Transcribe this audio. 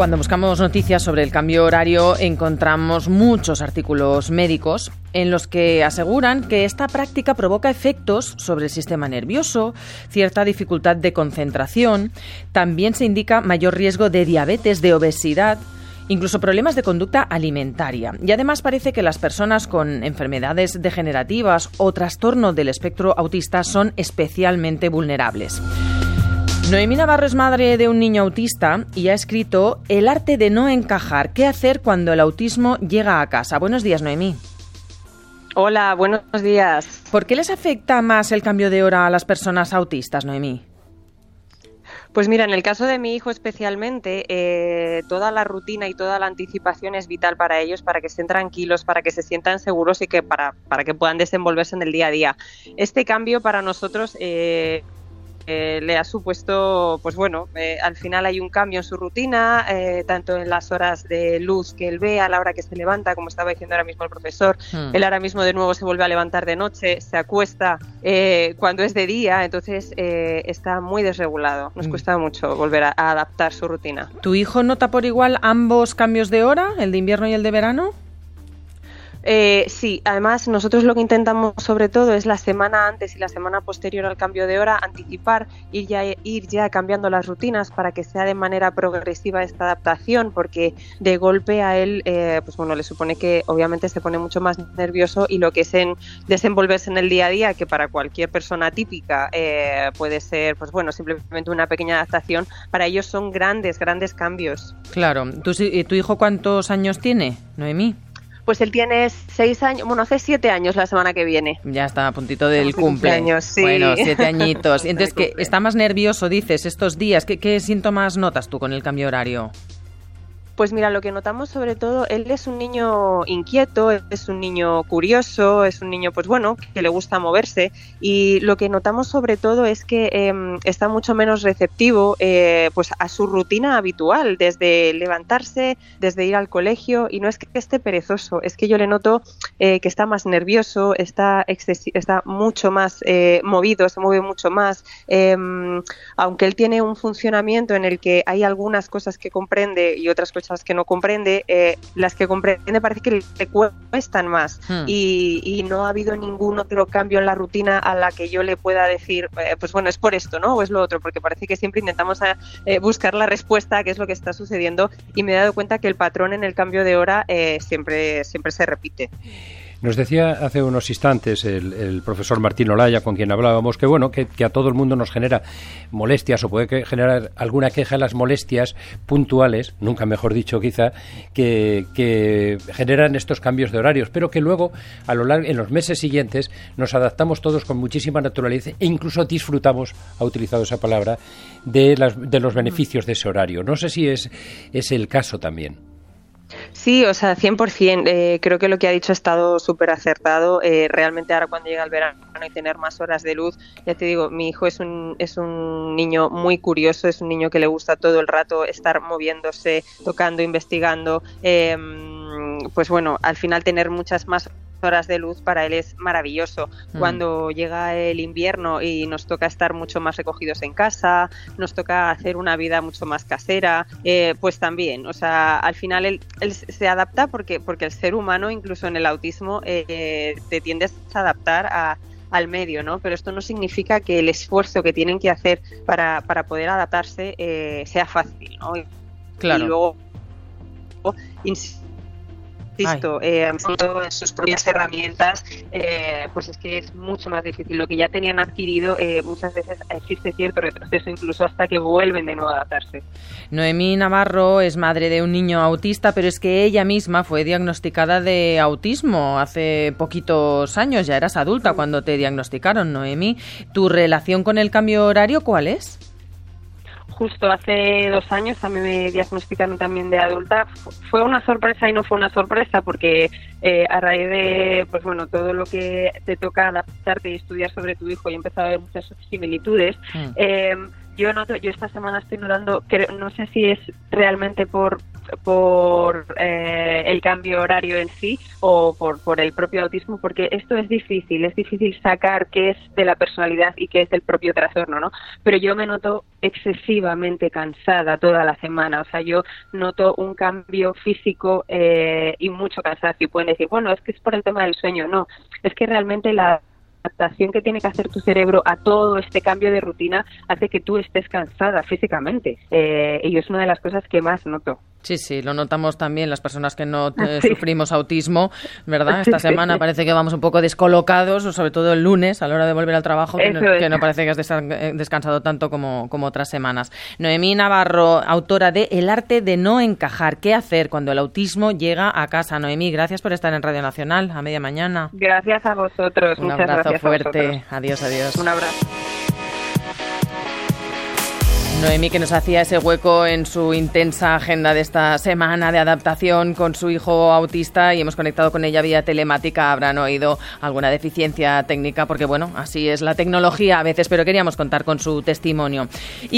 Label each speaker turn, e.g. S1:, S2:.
S1: Cuando buscamos noticias sobre el cambio horario encontramos muchos artículos médicos en los que aseguran que esta práctica provoca efectos sobre el sistema nervioso, cierta dificultad de concentración, también se indica mayor riesgo de diabetes, de obesidad, incluso problemas de conducta alimentaria. Y además parece que las personas con enfermedades degenerativas o trastorno del espectro autista son especialmente vulnerables. Noemí Navarro es madre de un niño autista y ha escrito El arte de no encajar. ¿Qué hacer cuando el autismo llega a casa? Buenos días, Noemí.
S2: Hola, buenos días.
S1: ¿Por qué les afecta más el cambio de hora a las personas autistas, Noemí?
S2: Pues mira, en el caso de mi hijo especialmente, eh, toda la rutina y toda la anticipación es vital para ellos, para que estén tranquilos, para que se sientan seguros y que para, para que puedan desenvolverse en el día a día. Este cambio para nosotros eh, eh, le ha supuesto, pues bueno, eh, al final hay un cambio en su rutina, eh, tanto en las horas de luz que él ve a la hora que se levanta, como estaba diciendo ahora mismo el profesor, hmm. él ahora mismo de nuevo se vuelve a levantar de noche, se acuesta cuando es de día, entonces está muy desregulado. Nos hmm. cuesta mucho volver a adaptar su rutina.
S1: ¿Tu hijo nota por igual ambos cambios de hora, el de invierno y el de verano?
S2: Eh, sí, además nosotros lo que intentamos sobre todo es la semana antes y la semana posterior al cambio de hora anticipar, ir ya, ir ya cambiando las rutinas para que sea de manera progresiva esta adaptación, porque de golpe a él, eh, pues bueno, le supone que obviamente se pone mucho más nervioso y lo que es en desenvolverse en el día a día, que para cualquier persona típica eh, puede ser, pues bueno, simplemente una pequeña adaptación, para ellos son grandes, grandes cambios.
S1: Claro. ¿Tu, tu hijo cuántos años tiene, Noemí?
S2: Pues él tiene seis años, bueno, hace siete años la semana que viene.
S1: Ya está a puntito del cumpleaños,
S2: sí.
S1: Bueno, siete añitos. Entonces, que está más nervioso, dices, estos días. ¿Qué, ¿Qué síntomas notas tú con el cambio horario?
S2: Pues mira, lo que notamos sobre todo, él es un niño inquieto, es un niño curioso, es un niño, pues bueno, que le gusta moverse. Y lo que notamos sobre todo es que em, está mucho menos receptivo eh, pues a su rutina habitual, desde levantarse, desde ir al colegio. Y no es que esté perezoso, es que yo le noto eh, que está más nervioso, está, está mucho más eh, movido, se mueve mucho más, em, aunque él tiene un funcionamiento en el que hay algunas cosas que comprende y otras cosas que no comprende, eh, las que comprende parece que le cuestan más hmm. y, no ha habido ningún otro cambio en la rutina a la que yo le pueda decir, eh, pues bueno, es por esto, ¿no? O es lo otro, porque parece que siempre intentamos eh, buscar la respuesta a qué es lo que está sucediendo y me he dado cuenta que el patrón en el cambio de hora siempre, siempre se repite.
S3: Nos decía hace unos instantes el, profesor Martín Olaya, con quien hablábamos, que bueno, que, a todo el mundo nos genera molestias o puede generar alguna queja las molestias puntuales, nunca mejor dicho quizá, que, generan estos cambios de horarios, pero que luego a lo largo, en los meses siguientes nos adaptamos todos con muchísima naturaleza e incluso disfrutamos, ha utilizado esa palabra, de, de los beneficios de ese horario. No sé si es el caso también.
S2: Sí, o sea, 100%. Eh, creo que lo que ha dicho ha estado súper acertado. Eh, realmente ahora cuando llega el verano y tener más horas de luz, ya te digo, mi hijo es un, es un niño muy curioso, es un niño que le gusta todo el rato estar moviéndose, tocando, investigando. Em, pues bueno, al final tener muchas más horas de luz para él es maravilloso. Mm. Cuando llega el invierno y nos toca estar mucho más recogidos en casa, nos toca hacer una vida mucho más casera, eh, pues también, o sea, al final él, se adapta porque, porque el ser humano, incluso en el autismo, eh, te tiendes a adaptar a, al medio, ¿no? Pero esto no significa que el esfuerzo que tienen que hacer para, para poder adaptarse eh, sea fácil, ¿no?
S1: Claro.
S2: Y luego, visto eh, en sus propias herramientas, eh, pues es que es mucho más difícil. Lo que ya tenían adquirido, eh, muchas veces existe cierto retroceso, incluso hasta que vuelven de nuevo a adaptarse.
S1: Noemí Navarro es madre de un niño autista, pero es que ella misma fue diagnosticada de autismo hace poquitos años. Ya eras adulta cuando te diagnosticaron, Noemí. ¿Tu relación con el cambio horario cuál es?
S2: Justo hace dos años a mí me diagnosticaron también de adulta. Fue una sorpresa y no fue una sorpresa porque eh, a raíz de pues bueno todo lo que te toca adaptarte y estudiar sobre tu hijo y empezado a ver muchas similitudes. Mm. Eh, yo noto, yo esta semana estoy notando, que no sé si es realmente por por eh, el cambio horario en sí o por, por el propio autismo, porque esto es difícil, es difícil sacar qué es de la personalidad y qué es del propio trastorno, ¿no? Pero yo me noto excesivamente cansada toda la semana, o sea, yo noto un cambio físico eh, y mucho cansancio. Y pueden decir, bueno, es que es por el tema del sueño, no, es que realmente la adaptación que tiene que hacer tu cerebro a todo este cambio de rutina hace que tú estés cansada físicamente. Eh, y es una de las cosas que más noto.
S1: Sí, sí, lo notamos también las personas que no eh, sufrimos autismo, ¿verdad? Esta semana parece que vamos un poco descolocados, sobre todo el lunes a la hora de volver al trabajo, que, no, parece que has eh, descansado tanto como, como otras semanas. Noemí Navarro, autora de El arte de no encajar. ¿Qué hacer cuando el autismo llega a casa? Noemí, gracias por estar en Radio Nacional a media mañana.
S2: Gracias a vosotros.
S1: Un abrazo fuerte. Adiós, adiós.
S2: Un abrazo.
S1: Noemi, que nos hacía ese hueco en su intensa agenda de esta semana de adaptación con su hijo autista y hemos conectado con ella vía telemática. Habrán oído alguna deficiencia técnica porque, bueno, así es la tecnología a veces, pero queríamos contar con su testimonio.